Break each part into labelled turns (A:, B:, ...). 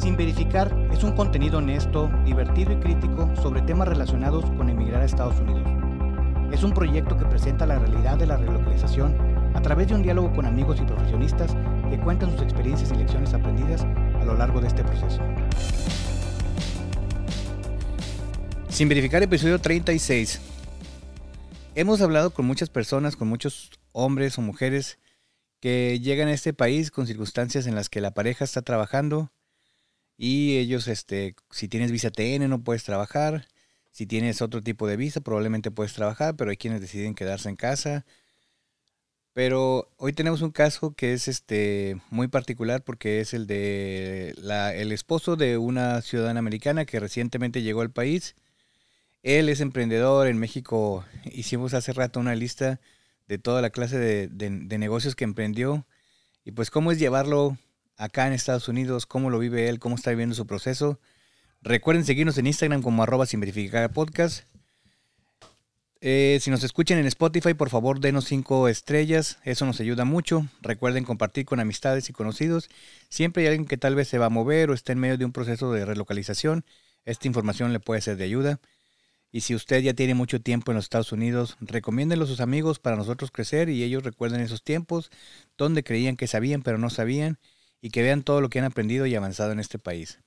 A: Sin Verificar es un contenido honesto, divertido y crítico sobre temas relacionados con emigrar a Estados Unidos. Es un proyecto que presenta la realidad de la relocalización a través de un diálogo con amigos y profesionistas que cuentan sus experiencias y lecciones aprendidas a lo largo de este proceso. Sin Verificar episodio 36. Hemos hablado con muchas personas, con muchos hombres o mujeres que llegan a este país con circunstancias en las que la pareja está trabajando y ellos, este, si tienes visa TN no puedes trabajar, si tienes otro tipo de visa probablemente puedes trabajar, pero hay quienes deciden quedarse en casa. Pero hoy tenemos un caso que es este muy particular porque es el de la, el esposo de una ciudadana americana que recientemente llegó al país. Él es emprendedor en México. Hicimos hace rato una lista de toda la clase de, negocios que emprendió y pues cómo es llevarlo acá en Estados Unidos, cómo lo vive él, cómo está viviendo su proceso. Recuerden seguirnos en Instagram como arroba sin verificar podcast. Eh, si nos escuchan en Spotify, por favor denos cinco estrellas, eso nos ayuda mucho. Recuerden compartir con amistades y conocidos. Siempre hay alguien que tal vez se va a mover o está en medio de un proceso de relocalización. Esta información le puede ser de ayuda. Y si usted ya tiene mucho tiempo en los Estados Unidos, recomiéndenlo a sus amigos para nosotros crecer y ellos recuerden esos tiempos donde creían que sabían pero no sabían y que vean todo lo que han aprendido y avanzado en este país.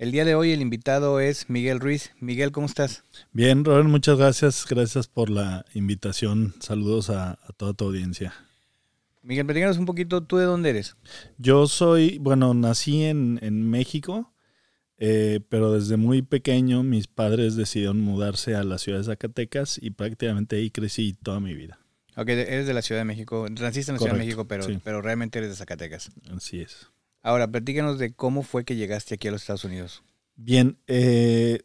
A: El día de hoy el invitado es Miguel Ruiz. Miguel, ¿cómo estás?
B: Bien, Robert, muchas gracias. Gracias por la invitación. Saludos a, toda tu audiencia.
A: Miguel, platícanos un poquito, ¿tú de dónde eres?
B: Yo soy, bueno, nací en, en México, eh, pero desde muy pequeño mis padres decidieron mudarse a la ciudad de Zacatecas y prácticamente ahí crecí toda mi vida.
A: Ok, eres de la Ciudad de México, naciste en la Ciudad de México, pero, pero realmente eres de Zacatecas.
B: Así es.
A: Ahora, platícanos de cómo fue que llegaste aquí a los Estados Unidos.
B: Bien, eh,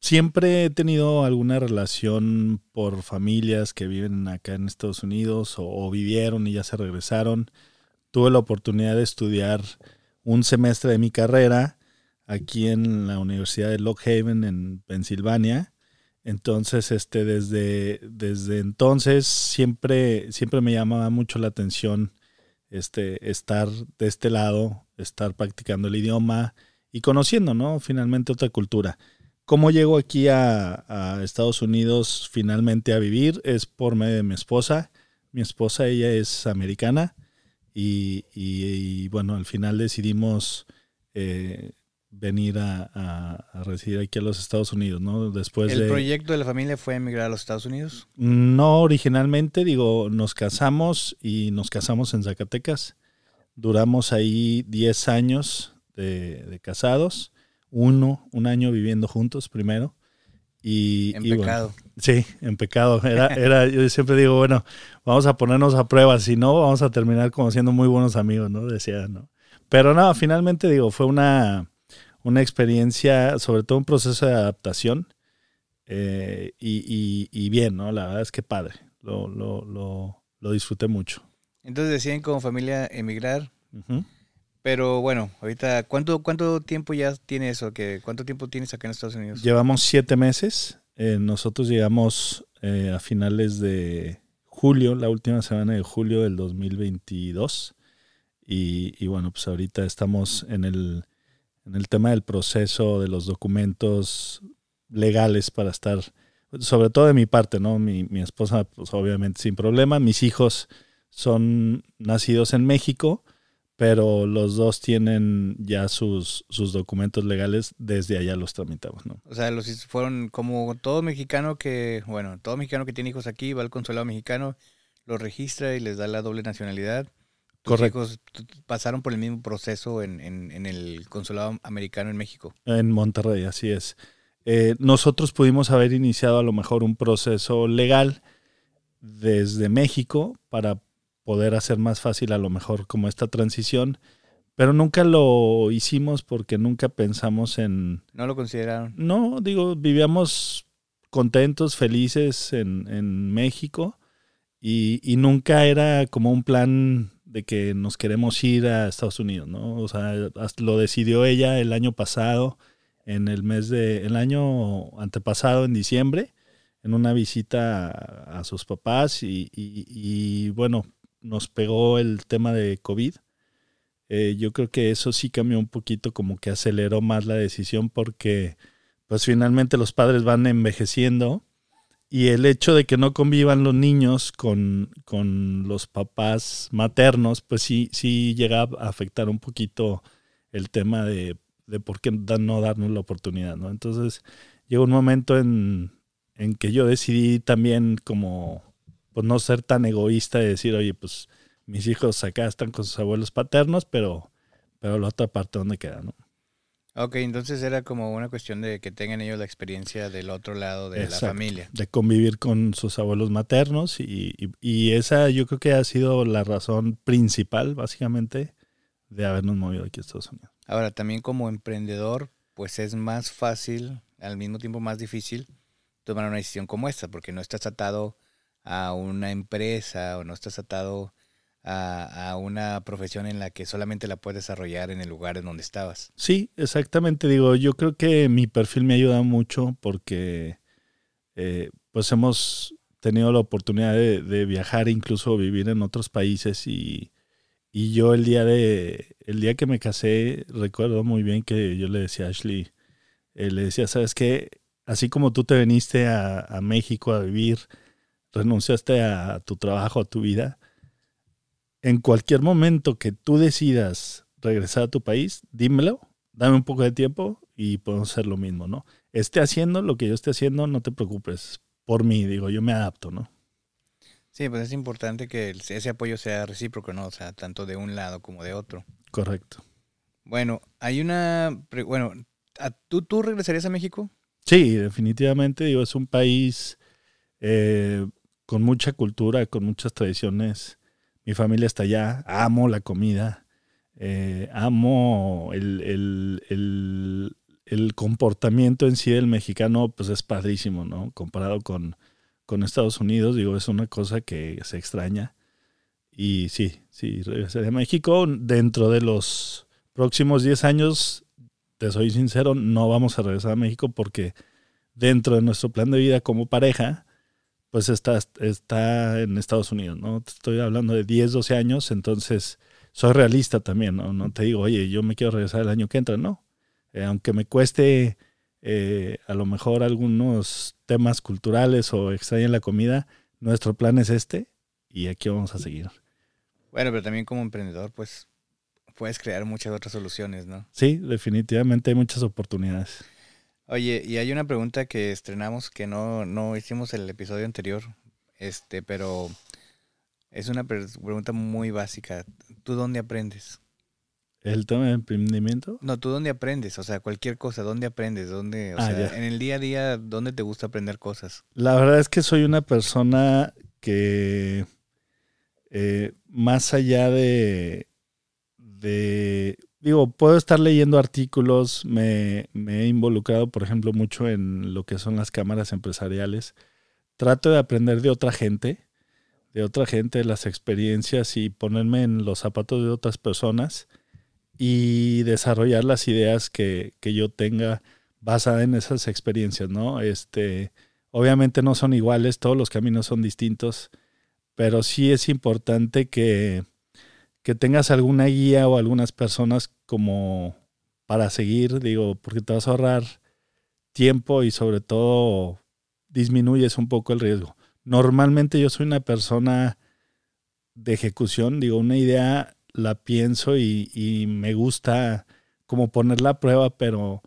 B: siempre he tenido alguna relación por familias que viven acá en Estados Unidos o, o vivieron y ya se regresaron. Tuve la oportunidad de estudiar un semestre de mi carrera aquí en la Universidad de Lock Haven en Pensilvania. Entonces, este, desde, desde entonces siempre, siempre me llamaba mucho la atención este, estar de este lado, estar practicando el idioma y conociendo, ¿no? Finalmente otra cultura. ¿Cómo llego aquí a, Estados Unidos finalmente a vivir? Es por medio de mi esposa. Mi esposa, ella es americana y, y, bueno, al final decidimos eh, venir a, a, residir aquí a los Estados Unidos, ¿no?
A: Después ¿El proyecto de la familia fue emigrar a los Estados Unidos?
B: No, originalmente, digo, nos casamos y nos casamos en Zacatecas. Duramos ahí 10 años de, casados, uno, un año viviendo juntos primero. Y,
A: en pecado.
B: sí, en pecado. Era, era, yo siempre digo, bueno, vamos a ponernos a prueba, si no, vamos a terminar como siendo muy buenos amigos, ¿no? Decía, ¿no? Pero no, finalmente digo, fue una, una experiencia, sobre todo un proceso de adaptación. Eh, y, bien, ¿no? La verdad es que padre. Lo, lo, lo, disfruté mucho.
A: Entonces deciden como familia emigrar. Pero bueno, ahorita, ¿cuánto, ¿cuánto tiempo ya tiene eso? ¿Qué, ¿Cuánto tiempo tienes acá en Estados Unidos?
B: Llevamos siete meses. Eh, nosotros llegamos eh, a finales de julio, la última semana de julio del 2022. Y, y bueno, pues ahorita estamos en el en el tema del proceso de los documentos legales para estar, sobre todo de mi parte, ¿no? Mi, mi esposa, pues obviamente sin problema. Mis hijos son nacidos en México, pero los dos tienen ya sus, sus documentos legales, desde allá los tramitamos, ¿no?
A: O sea, los fueron como todo mexicano que, bueno, todo mexicano que tiene hijos aquí va al consulado mexicano, los registra y les da la doble nacionalidad. Correcto. pasaron por el mismo proceso en, el consulado americano en México.
B: En Monterrey, así es. Eh, nosotros pudimos haber iniciado a lo mejor un proceso legal desde México para poder hacer más fácil a lo mejor como esta transición, pero nunca lo hicimos porque nunca pensamos en...
A: ¿No lo consideraron?
B: No, digo, vivíamos contentos, felices en, en México y, y, nunca era como un plan de que nos queremos ir a Estados Unidos, ¿no? O sea, lo decidió ella el año pasado, en el mes de, el año antepasado, en diciembre, en una visita a, sus papás y, bueno, nos pegó el tema de COVID. Eh, yo creo que eso sí cambió un poquito, como que aceleró más la decisión porque pues finalmente los padres van envejeciendo y el hecho de que no convivan los niños con, con los papás maternos, pues sí, sí llega a afectar un poquito el tema de, de por qué no darnos la oportunidad, ¿no? Entonces llegó un momento en, en que yo decidí también como pues no ser tan egoísta y decir, oye, pues mis hijos acá están con sus abuelos paternos, pero, pero la otra parte, ¿dónde queda? ¿no?
A: Ok, entonces era como una cuestión de que tengan ellos la experiencia del otro lado de la familia.
B: De convivir con sus abuelos maternos y, y, esa yo creo que ha sido la razón principal, básicamente, de habernos movido aquí a Estados Unidos.
A: Ahora, también como emprendedor, pues es más fácil, al mismo tiempo más difícil, tomar una decisión como esta, porque no estás atado a una empresa o no estás atado a, una profesión en la que solamente la puedes desarrollar en el lugar en donde estabas.
B: Sí, exactamente. Digo, yo creo que mi perfil me ayuda mucho porque eh, pues hemos tenido la oportunidad de, viajar, incluso vivir en otros países y, yo el día de el día que me casé recuerdo muy bien que yo le decía a Ashley, eh, le decía, sabes qué, así como tú te viniste a México a vivir, renunciaste a tu trabajo, a tu vida, en cualquier momento que tú decidas regresar a tu país, dímelo, dame un poco de tiempo y podemos hacer lo mismo, ¿no? Esté haciendo lo que yo esté haciendo, no te preocupes. Por mí, digo, yo me adapto, ¿no?
A: Sí, pues es importante que ese apoyo sea recíproco, ¿no? O sea, tanto de un lado como de otro.
B: Correcto.
A: Bueno, hay una... Bueno, ¿tú, ¿tú regresarías a México?
B: Sí, definitivamente. Digo, es un país eh, con mucha cultura, con muchas tradiciones mi familia está allá, amo la comida, eh, amo el, comportamiento en sí del mexicano, pues es padrísimo, ¿no? Comparado con, con Estados Unidos, digo, es una cosa que se extraña. Y sí, sí, regresaré a México. Dentro de los próximos 10 años, te soy sincero, no vamos a regresar a México porque dentro de nuestro plan de vida como pareja, pues está, está en Estados Unidos, ¿no? Estoy hablando de 10, 12 años, entonces soy realista también, ¿no? No te digo, oye, yo me quiero regresar el año que entra, no. Eh, aunque me cueste eh, a lo mejor algunos temas culturales o extrañen la comida, nuestro plan es este y aquí vamos a seguir.
A: Bueno, pero también como emprendedor, pues puedes crear muchas otras soluciones, ¿no?
B: Sí, definitivamente hay muchas oportunidades.
A: Oye, y hay una pregunta que estrenamos que no, no hicimos el episodio anterior, este, pero es una pregunta muy básica. ¿Tú dónde aprendes?
B: ¿El tema de emprendimiento?
A: No, ¿tú dónde aprendes? O sea, cualquier cosa, ¿dónde aprendes? ¿Dónde, o ah, sea, en el día a día, ¿dónde te gusta aprender cosas?
B: La verdad es que soy una persona que eh, más allá de, de digo, puedo estar leyendo artículos, me, he involucrado, por ejemplo, mucho en lo que son las cámaras empresariales. Trato de aprender de otra gente, de otra gente, las experiencias y ponerme en los zapatos de otras personas y desarrollar las ideas que, que yo tenga basada en esas experiencias, ¿no? Este, obviamente no son iguales, todos los caminos son distintos, pero sí es importante que que tengas alguna guía o algunas personas como para seguir, digo, porque te vas a ahorrar tiempo y sobre todo disminuyes un poco el riesgo. Normalmente yo soy una persona de ejecución, digo, una idea la pienso y, me gusta como ponerla a prueba, pero,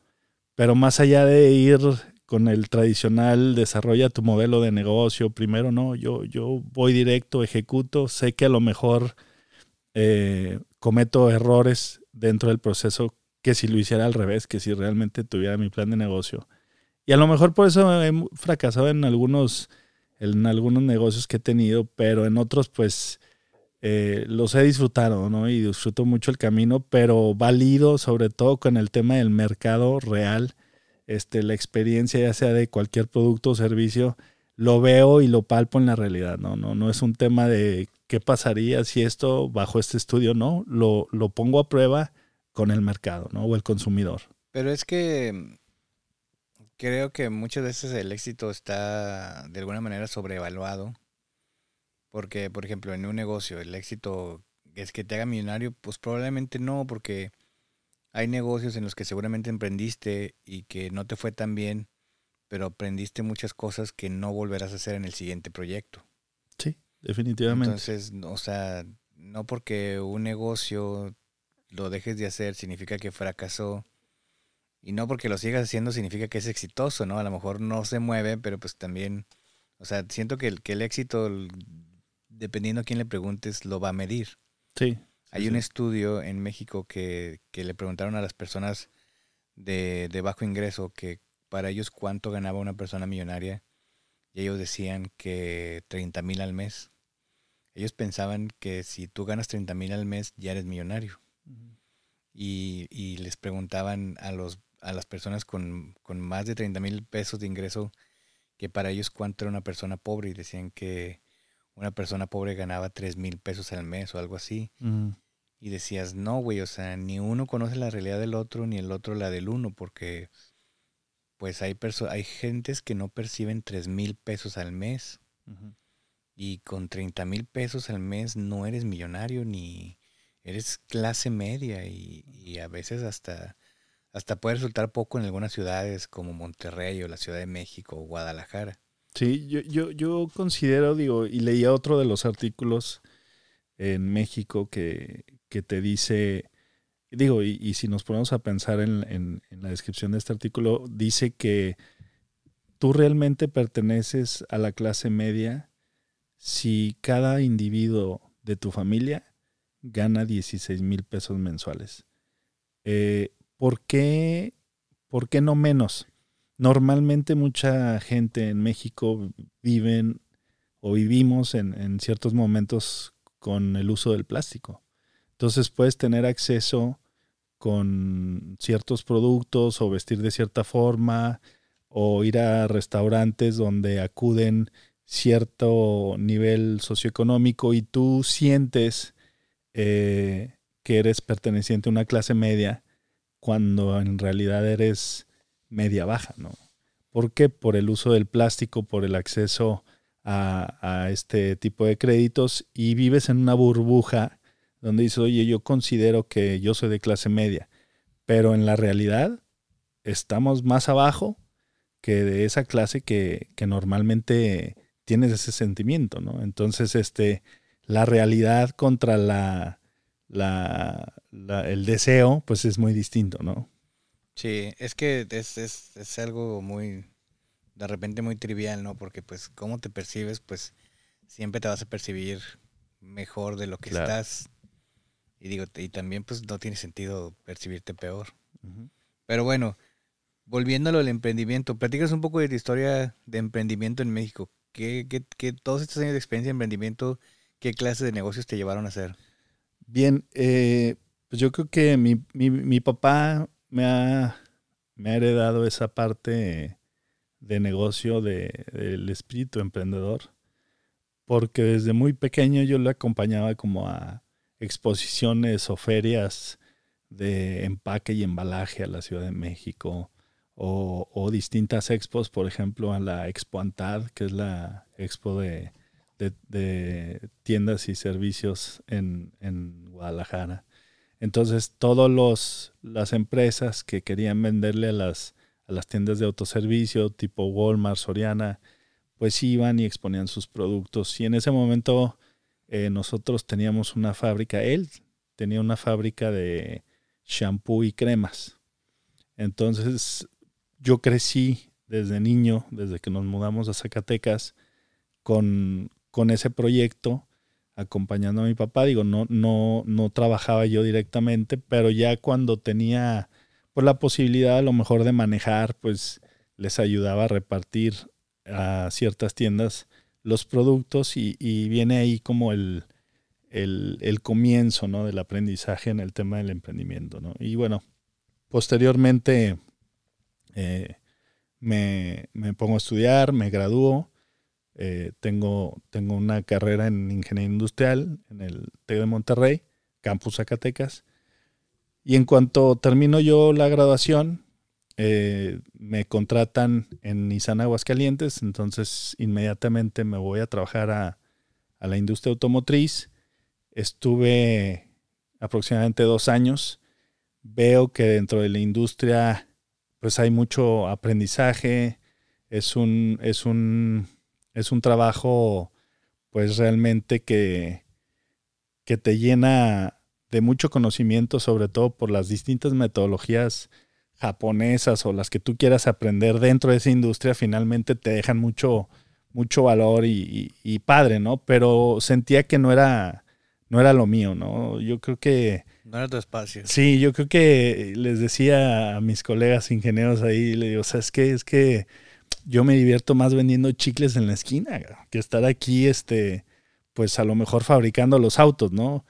B: pero más allá de ir con el tradicional desarrolla tu modelo de negocio, primero no, yo, yo voy directo, ejecuto, sé que a lo mejor eh, cometo errores dentro del proceso que si lo hiciera al revés, que si realmente tuviera mi plan de negocio. Y a lo mejor por eso he fracasado en algunos, en algunos negocios que he tenido, pero en otros pues eh, los he disfrutado, ¿no? Y disfruto mucho el camino, pero válido sobre todo con el tema del mercado real, este, la experiencia ya sea de cualquier producto o servicio, lo veo y lo palpo en la realidad, ¿no? No, no es un tema de qué pasaría si esto bajo este estudio, no, lo, lo pongo a prueba con el mercado, ¿no? O el consumidor.
A: Pero es que creo que muchas veces el éxito está de alguna manera sobrevaluado. Porque, por ejemplo, en un negocio, el éxito es que te haga millonario, pues probablemente no, porque hay negocios en los que seguramente emprendiste y que no te fue tan bien, pero aprendiste muchas cosas que no volverás a hacer en el siguiente proyecto.
B: Sí, definitivamente.
A: Entonces, o sea, no porque un negocio lo dejes de hacer significa que fracasó. Y no porque lo sigas haciendo significa que es exitoso, ¿no? A lo mejor no se mueve, pero pues también, o sea, siento que el, que el éxito, dependiendo a quién le preguntes, lo va a medir.
B: Sí.
A: Hay un estudio en México que, que, le preguntaron a las personas de, de bajo ingreso que para ellos cuánto ganaba una persona millonaria y ellos decían que 30 mil al mes. Ellos pensaban que si tú ganas 30 mil al mes ya eres millonario. y, y, les preguntaban a, los, a las personas con, con más de 30 mil pesos de ingreso que para ellos cuánto era una persona pobre y decían que una persona pobre ganaba 3 mil pesos al mes o algo así. Y decías, no, güey, o sea, ni uno conoce la realidad del otro ni el otro la del uno porque pues hay, hay gentes que no perciben 3 mil pesos al mes. Y con 30 mil pesos al mes no eres millonario ni eres clase media y, a veces hasta, hasta puede resultar poco en algunas ciudades como Monterrey o la Ciudad de México o Guadalajara.
B: Sí, yo, yo, yo considero, digo, y leía otro de los artículos en México que, que te dice digo, y, si nos ponemos a pensar en, la descripción de este artículo, dice que tú realmente perteneces a la clase media si cada individuo de tu familia gana 16 mil pesos mensuales. Eh, ¿por, qué, ¿Por qué no menos? Normalmente mucha gente en México viven o vivimos en, en ciertos momentos con el uso del plástico. Entonces puedes tener acceso con ciertos productos o vestir de cierta forma o ir a restaurantes donde acuden cierto nivel socioeconómico y tú sientes eh, que eres perteneciente a una clase media cuando en realidad eres media baja, ¿no? ¿Por qué? Por el uso del plástico, por el acceso a, a este tipo de créditos y vives en una burbuja donde dice, oye, yo considero que yo soy de clase media, pero en la realidad estamos más abajo que de esa clase que, normalmente tienes ese sentimiento, ¿no? Entonces, este, la realidad contra la, la, el deseo, pues es muy distinto, ¿no?
A: Sí, es que es, es, es, algo muy, de repente muy trivial, ¿no? Porque pues cómo te percibes, pues siempre te vas a percibir mejor de lo que estás y digo, y también pues no tiene sentido percibirte peor. Pero bueno, volviéndolo al emprendimiento, platicas un poco de tu historia de emprendimiento en México. ¿Qué, qué, todos estos años de experiencia de emprendimiento, qué clase de negocios te llevaron a hacer?
B: Bien, eh, pues yo creo que mi, mi, mi papá me ha, me ha, heredado esa parte de negocio de, del espíritu emprendedor, porque desde muy pequeño yo lo acompañaba como a exposiciones o ferias de empaque y embalaje a la Ciudad de México o, distintas expos, por ejemplo, a la Expo Antad, que es la expo de, tiendas y servicios en, Guadalajara. Entonces, todas las empresas que querían venderle a las, a las tiendas de autoservicio, tipo Walmart, Soriana, pues iban y exponían sus productos. Y en ese momento eh, nosotros teníamos una fábrica, él tenía una fábrica de shampoo y cremas. Entonces yo crecí desde niño, desde que nos mudamos a Zacatecas, con, con ese proyecto, acompañando a mi papá. Digo, no, no, no trabajaba yo directamente, pero ya cuando tenía pues, la posibilidad a lo mejor de manejar, pues les ayudaba a repartir a ciertas tiendas los productos y, viene ahí como el, el, comienzo ¿no? del aprendizaje en el tema del emprendimiento. ¿no? Y bueno, posteriormente eh, me, pongo a estudiar, me gradúo, eh, tengo, tengo una carrera en ingeniería industrial en el TEC de Monterrey, Campus Zacatecas. Y en cuanto termino yo la graduación, eh, me contratan en Nissan Aguascalientes, entonces inmediatamente me voy a trabajar a, la industria automotriz estuve aproximadamente dos años. Veo que dentro de la industria pues hay mucho aprendizaje, es un, es un, es un trabajo pues realmente que, que te llena de mucho conocimiento, sobre todo por las distintas metodologías japonesas o las que tú quieras aprender dentro de esa industria, finalmente te dejan mucho, mucho valor y, padre, ¿no? Pero sentía que no era, no era lo mío, ¿no? Yo creo que...
A: No era tu espacio.
B: Sí, yo creo que les decía a mis colegas ingenieros ahí, le digo, ¿sabes qué? Es que yo me divierto más vendiendo chicles en la esquina que estar aquí, este, pues a lo mejor fabricando los autos, ¿no?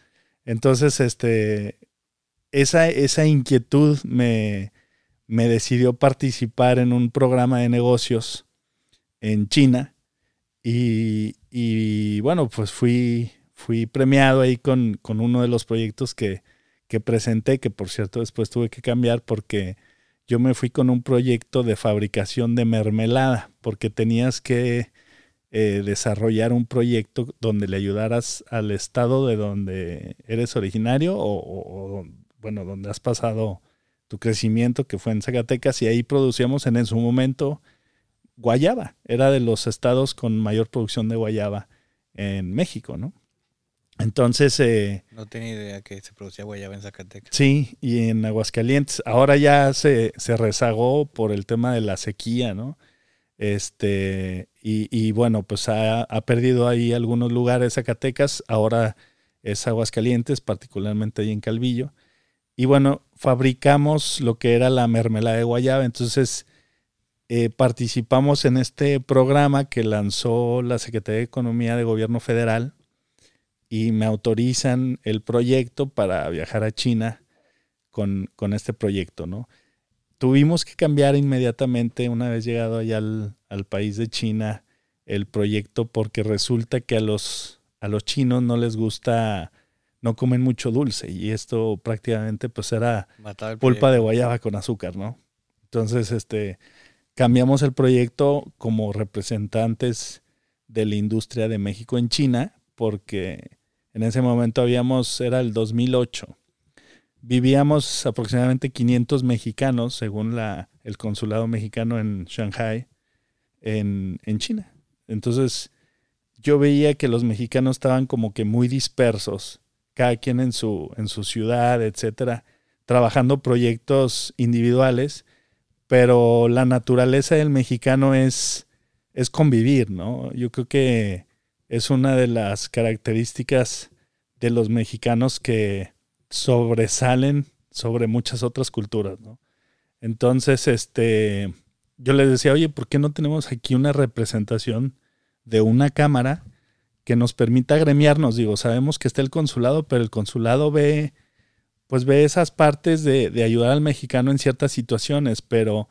B: Entonces, este, esa, esa inquietud me, me decidió participar en un programa de negocios en China y, bueno, pues fui, fui premiado ahí con, con uno de los proyectos que, que, presenté, que por cierto después tuve que cambiar porque yo me fui con un proyecto de fabricación de mermelada, porque tenías que eh, desarrollar un proyecto donde le ayudaras al estado de donde eres originario o, o bueno, donde has pasado tu crecimiento, que fue en Zacatecas, y ahí producíamos en, su momento guayaba. Era de los estados con mayor producción de guayaba en México, ¿no? Entonces... Eh,
A: no tenía idea que se producía guayaba en Zacatecas.
B: Sí, y en Aguascalientes. Ahora ya se, se rezagó por el tema de la sequía, ¿no? Este, y, y bueno, pues ha, ha, perdido ahí algunos lugares Zacatecas. Ahora es Aguascalientes, particularmente ahí en Calvillo. Y bueno, fabricamos lo que era la mermelada de guayaba. Entonces, eh, participamos en este programa que lanzó la Secretaría de Economía de Gobierno Federal y me autorizan el proyecto para viajar a China con, este proyecto, ¿no? Tuvimos que cambiar inmediatamente, una vez llegado allá al, al país de China, el proyecto porque resulta que a los, a los chinos no les gusta no comen mucho dulce y esto prácticamente pues era pulpa de guayaba con azúcar, ¿no? Entonces, este, cambiamos el proyecto como representantes de la industria de México en China porque en ese momento habíamos, era el 2008, vivíamos aproximadamente 500 mexicanos, según la, el consulado mexicano en Shanghai, en, en China. Entonces, yo veía que los mexicanos estaban como que muy dispersos cada quien en su, en su ciudad, etcétera, trabajando proyectos individuales, pero la naturaleza del mexicano es, es convivir, ¿no? Yo creo que es una de las características de los mexicanos que sobresalen sobre muchas otras culturas, ¿no? Entonces, este, yo les decía, oye, ¿por qué no tenemos aquí una representación de una cámara que nos permita gremiarnos. Digo, sabemos que está el consulado, pero el consulado ve, pues ve esas partes de, ayudar al mexicano en ciertas situaciones, pero,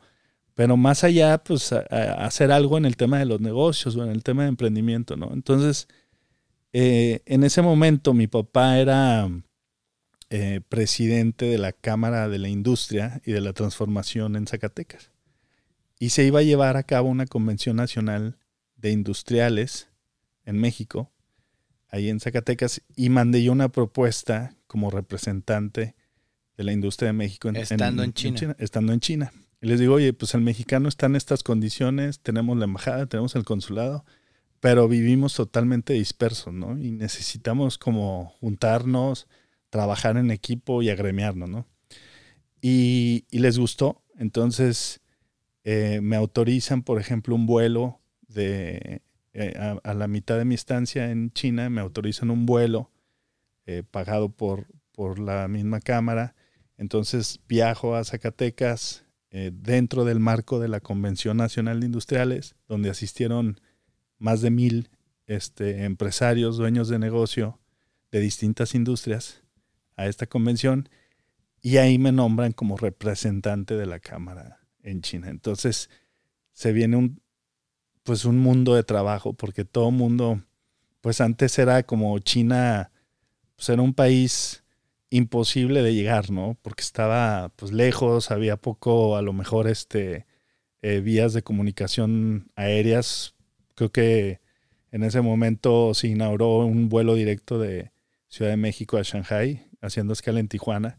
B: pero más allá, pues hacer algo en el tema de los negocios o en el tema de emprendimiento, ¿no? Entonces, eh, en ese momento mi papá era eh, presidente de la Cámara de la Industria y de la Transformación en Zacatecas. Y se iba a llevar a cabo una convención nacional de industriales en México, ahí en Zacatecas, y mandé yo una propuesta como representante de la industria de México.
A: estando en, China.
B: Estando en China. Y les digo, oye, pues el mexicano está en estas condiciones, tenemos la embajada, tenemos el consulado, pero vivimos totalmente dispersos, ¿no? Y necesitamos como juntarnos, trabajar en equipo y agremiarnos, ¿no? Y, les gustó. Entonces eh, me autorizan, por ejemplo, un vuelo de eh, a, la mitad de mi estancia en China me autorizan un vuelo eh, pagado por, por la misma cámara. Entonces viajo a Zacatecas eh, dentro del marco de la Convención Nacional de Industriales, donde asistieron más de mil este, empresarios, dueños de negocio de distintas industrias a esta convención y ahí me nombran como representante de la Cámara en China. Entonces se viene un, pues un mundo de trabajo, porque todo mundo, pues antes era como China, pues era un país imposible de llegar, ¿no? Porque estaba pues lejos, había poco, a lo mejor, este, eh, vías de comunicación aéreas. Creo que en ese momento se inauguró un vuelo directo de, Ciudad de México a Shanghai, haciendo escala en Tijuana.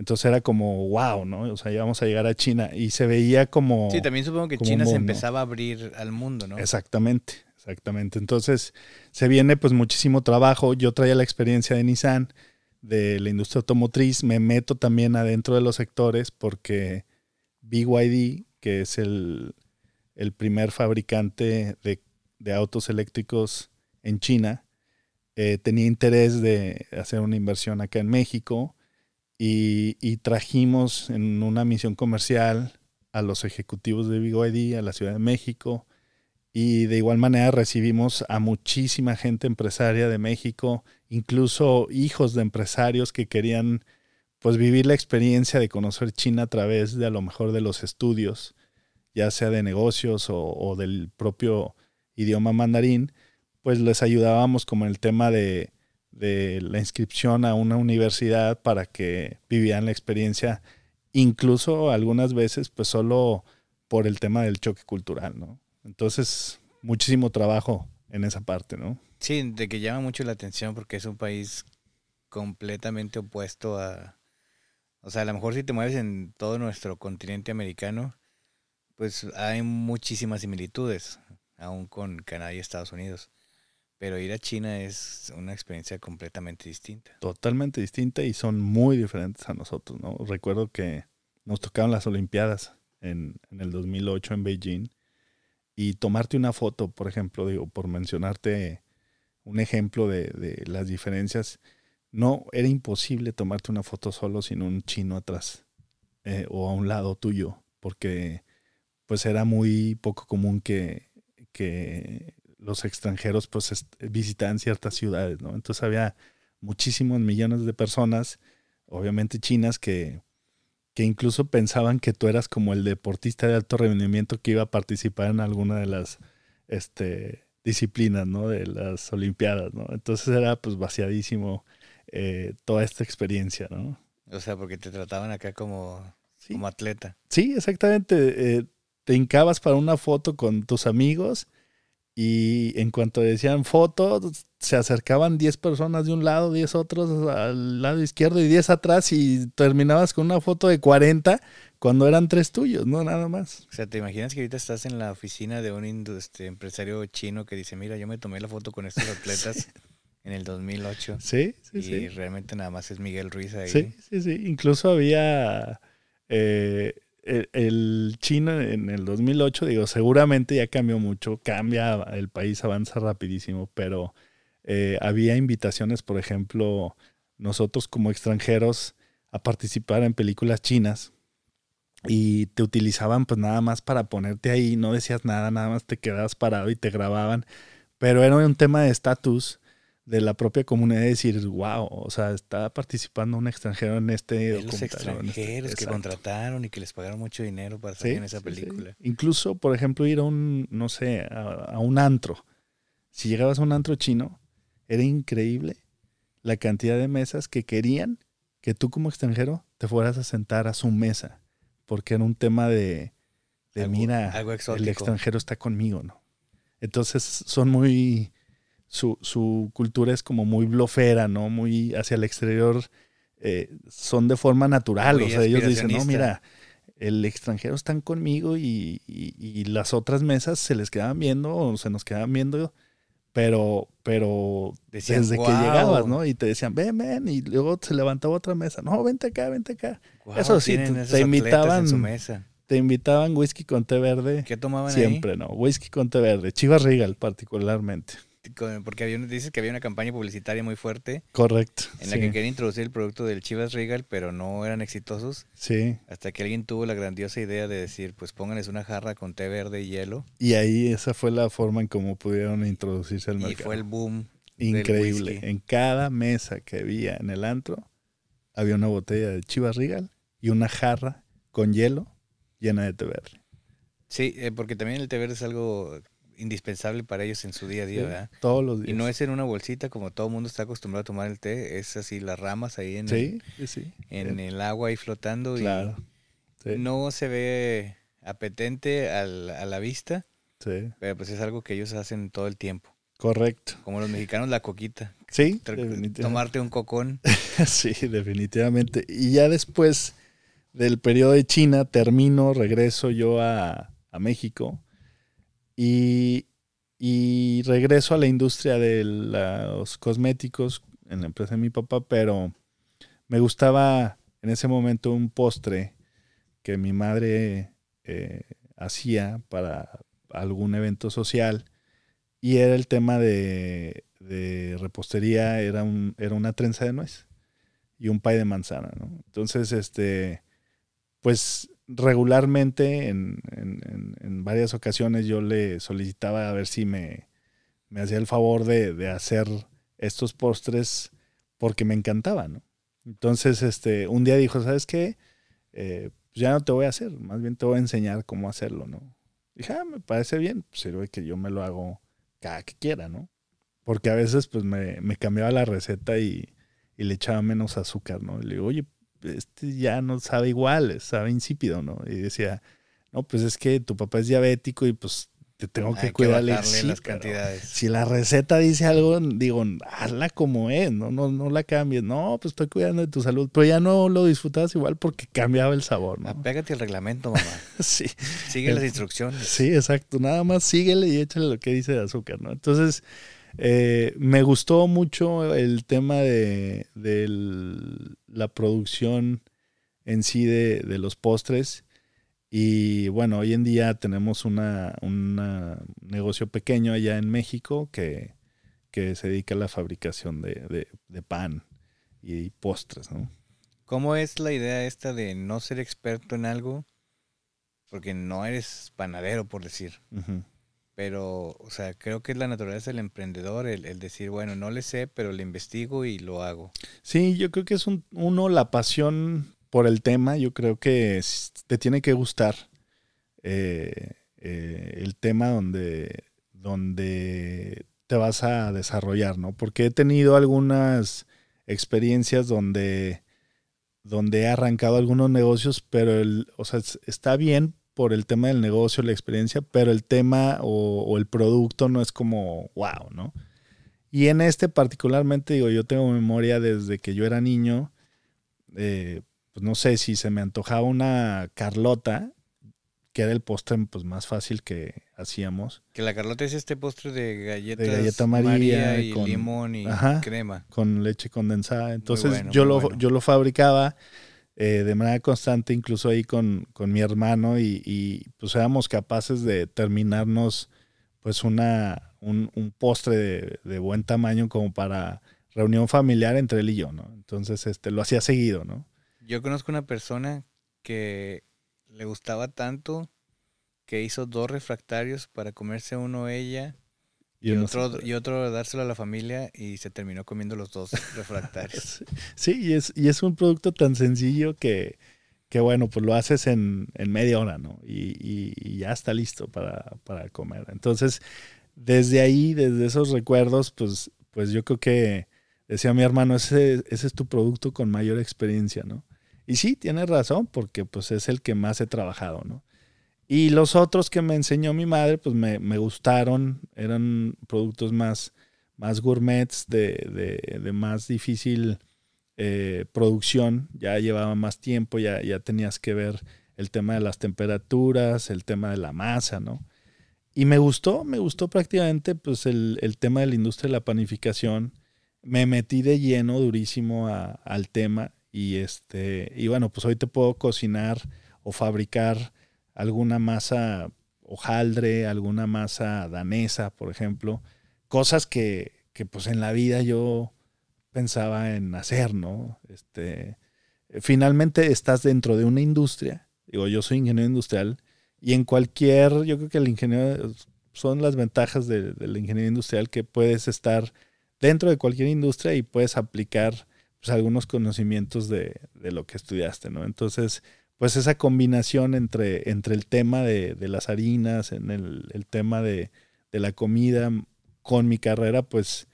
B: Entonces era como, wow, ¿no? O sea, íbamos a llegar a China y se veía como...
A: Sí, también supongo que China se empezaba a abrir al mundo, ¿no?
B: Exactamente, exactamente. Entonces se viene pues muchísimo trabajo. Yo traía la experiencia de Nissan, de la industria automotriz. Me meto también adentro de los sectores porque BYD, que es el, el primer fabricante de, de autos eléctricos en China, eh, tenía interés de hacer una inversión acá en México y, trajimos en una misión comercial a los ejecutivos de BYD a la Ciudad de México y de igual manera recibimos a muchísima gente empresaria de México, incluso hijos de empresarios que querían pues vivir la experiencia de conocer China a través de a lo mejor de los estudios, ya sea de negocios o, o del propio idioma mandarín, pues les ayudábamos como en el tema de, de la inscripción a una universidad para que vivieran la experiencia, incluso algunas veces pues solo por el tema del choque cultural, ¿no? Entonces, muchísimo trabajo en esa parte, ¿no?
A: Sí, de que llama mucho la atención porque es un país completamente opuesto a... O sea, a lo mejor si te mueves en todo nuestro continente americano, pues hay muchísimas similitudes, aún con Canadá y Estados Unidos. Pero ir a China es una experiencia completamente distinta.
B: Totalmente distinta y son muy diferentes a nosotros, ¿no? Recuerdo que nos tocaron las Olimpiadas en, el 2008 en Beijing y tomarte una foto, por ejemplo, digo, por mencionarte un ejemplo de, las diferencias, no, era imposible tomarte una foto solo sin un chino atrás eh, o a un lado tuyo, porque pues era muy poco común que los extranjeros pues visitaban ciertas ciudades, ¿no? Entonces había muchísimos millones de personas, obviamente chinas, que, que incluso pensaban que tú eras como el deportista de alto rendimiento que iba a participar en alguna de las este, disciplinas, ¿no? De las Olimpiadas, ¿no? Entonces era pues vaciadísimo eh, toda esta experiencia, ¿no?
A: O sea, porque te trataban acá como, sí. como atleta.
B: Sí, exactamente. Eh, te hincabas para una foto con tus amigos y en cuanto decían foto, se acercaban 10 personas de un lado, 10 otros al lado izquierdo y 10 atrás y terminabas con una foto de 40 cuando eran tres tuyos, no nada más.
A: O sea, ¿te imaginas que ahorita estás en la oficina de un este, empresario chino que dice, mira, yo me tomé la foto con estos atletas sí. en el 2008?
B: Sí, sí,
A: y
B: sí.
A: realmente nada más es Miguel Ruiz ahí.
B: Sí, sí, sí. Incluso había... Eh, el, el, chino en el 2008, digo, seguramente ya cambió mucho, cambia, el país avanza rapidísimo, pero eh, había invitaciones, por ejemplo, nosotros como extranjeros a participar en películas chinas y te utilizaban pues nada más para ponerte ahí, no decías nada, nada más te quedabas parado y te grababan, pero era un tema de estatus de la propia comunidad decir, wow, o sea, está participando un extranjero en este
A: de los extranjeros este, que contrataron y que les pagaron mucho dinero para salir
B: sí,
A: en esa
B: sí,
A: película.
B: Sí. Incluso, por ejemplo, ir a un, no sé, a, a, un antro. Si llegabas a un antro chino, era increíble la cantidad de mesas que querían que tú como extranjero te fueras a sentar a su mesa, porque era un tema de, de
A: algo,
B: mira,
A: algo
B: el extranjero está conmigo, ¿no? Entonces son muy su, su, cultura es como muy blofera, ¿no? Muy hacia el exterior, eh, son de forma natural.
A: Muy
B: o sea, ellos dicen, no, mira, el extranjero están conmigo y, y, y, las otras mesas se les quedaban viendo o se nos quedaban viendo, pero, pero
A: Decían,
B: desde
A: wow.
B: que llegabas, ¿no? Y te decían, ven, ven, y luego se levantaba otra mesa, no, vente acá, vente acá.
A: Wow,
B: Eso sí, te, te invitaban.
A: En su mesa.
B: Te invitaban whisky con té verde.
A: ¿Qué tomaban
B: Siempre,
A: ahí?
B: ¿no? Whisky con té verde. Chivas Regal, particularmente
A: porque había, dices que había una campaña publicitaria muy fuerte.
B: Correcto.
A: En la
B: sí.
A: que querían introducir el producto del Chivas Regal, pero no eran exitosos.
B: Sí.
A: Hasta que alguien tuvo la grandiosa idea de decir, pues pónganles una jarra con té verde y hielo.
B: Y ahí esa fue la forma en cómo pudieron introducirse al mercado.
A: Y fue el boom.
B: Increíble. En cada mesa que había en el antro, había una botella de Chivas Regal y una jarra con hielo llena de té verde.
A: Sí, eh, porque también el té verde es algo indispensable para ellos en su día a día,
B: Sí,
A: ¿verdad?
B: Todos los días.
A: Y no es en una bolsita como todo el mundo está acostumbrado a tomar el té, es así las ramas ahí en,
B: Sí, sí.
A: el, en el agua ahí flotando
B: Claro.
A: y no se ve apetente al- a la vista, pero pues es algo que ellos hacen todo el tiempo.
B: Correcto.
A: Como los mexicanos, la coquita.
B: Sí,
A: tomarte un cocón.
B: sí, definitivamente. Y ya después del periodo de China, termino, regreso yo a, México y, regreso a la industria de los cosméticos en la empresa de mi papá, pero me gustaba en ese momento un postre que mi madre eh, hacía para algún evento social y era el tema de, repostería, era, un, era una trenza de nuez y un pay de manzana. Entonces, este, pues regularmente en, varias ocasiones yo le solicitaba a ver si me, me hacía el favor de, hacer estos postres porque me encantaba, ¿no? Entonces, este, un día dijo, ¿sabes qué? Eh, pues ya no te voy a hacer, más bien te voy a enseñar cómo hacerlo, ¿no? Dije, ah, me parece bien, pues sirve que yo me lo hago cada que quiera, ¿no? Porque a veces pues me, me cambiaba la receta y, y, le echaba menos azúcar, ¿no? Y le digo, oye, este ya no sabe igual, sabe insípido, ¿no? Y decía, no, pues es que tu papá es diabético y pues te tengo que cuidarle
A: las cantidades.
B: Si la receta dice algo, digo, hazla como es, no, no, no la cambies. No, pues estoy cuidando de tu salud. Pero ya no lo disfrutabas igual porque cambiaba el sabor, ¿no?
A: Apégate al reglamento, mamá.
B: sí.
A: Sigue las instrucciones.
B: Sí, exacto. Nada más síguele y échale lo que dice de azúcar, ¿no? Entonces, eh, me gustó mucho el tema de, la producción en sí de, los postres. Y bueno, hoy en día tenemos un negocio pequeño allá en México que, se dedica a la fabricación de, pan y postres, ¿no?
A: ¿Cómo es la idea esta de no ser experto en algo? Porque no eres panadero, por decir pero, o sea, creo que es la naturaleza del emprendedor el, decir, bueno, no le sé, pero le investigo y lo hago.
B: Sí, yo creo que es un, uno la pasión por el tema, yo creo que te tiene que gustar eh, eh, el tema donde, donde te vas a desarrollar, ¿no? Porque he tenido algunas experiencias donde, donde he arrancado algunos negocios, pero el, o sea, está bien por el tema del negocio, la experiencia, pero el tema o, el producto no es como wow, ¿no? Y en este particularmente, digo, yo tengo memoria desde que yo era niño, eh, pues no sé si se me antojaba una Carlota, que era el postre pues, más fácil que hacíamos.
A: Que la Carlota es este postre de galletas
B: de galleta María,
A: y limón y crema.
B: Con leche condensada. Entonces yo, lo, yo lo fabricaba eh, de manera constante, incluso ahí con, mi hermano, y, pues éramos capaces de terminarnos pues una, un, postre de, buen tamaño como para reunión familiar entre él y yo, ¿no? Entonces, este, lo hacía seguido, ¿no?
A: Yo conozco una persona que le gustaba tanto que hizo dos refractarios para comerse uno ella y, otro, y otro dárselo a la familia y se terminó comiendo los dos refractarios.
B: sí, y es, y es un producto tan sencillo que, que bueno, pues lo haces en, media hora, ¿no? Y, ya está listo para, comer. Entonces, desde ahí, desde esos recuerdos, pues, pues yo creo que, decía mi hermano, ese, ese es tu producto con mayor experiencia, ¿no? Y sí, tienes razón, porque pues es el que más he trabajado, ¿no? Y los otros que me enseñó mi madre, pues me, gustaron, eran productos más, más gourmets, de, de, más difícil eh, producción, ya llevaba más tiempo, ya, ya tenías que ver el tema de las temperaturas, el tema de la masa, ¿no? Y me gustó, me gustó prácticamente pues el, tema de la industria de la panificación. Me metí de lleno, durísimo al tema y este, y bueno, pues hoy te puedo cocinar o fabricar alguna masa hojaldre, alguna masa danesa, por ejemplo, cosas que, que pues en la vida yo pensaba en hacer, ¿no? Este, finalmente estás dentro de una industria, digo, yo soy ingeniero industrial, y en cualquier, yo creo que el ingeniero, son las ventajas de, de la ingeniería industrial que puedes estar dentro de cualquier industria y puedes aplicar pues, algunos conocimientos de, de, lo que estudiaste, ¿no? Entonces, pues esa combinación entre, entre el tema de, las harinas, en el, tema de, la comida con mi carrera, pues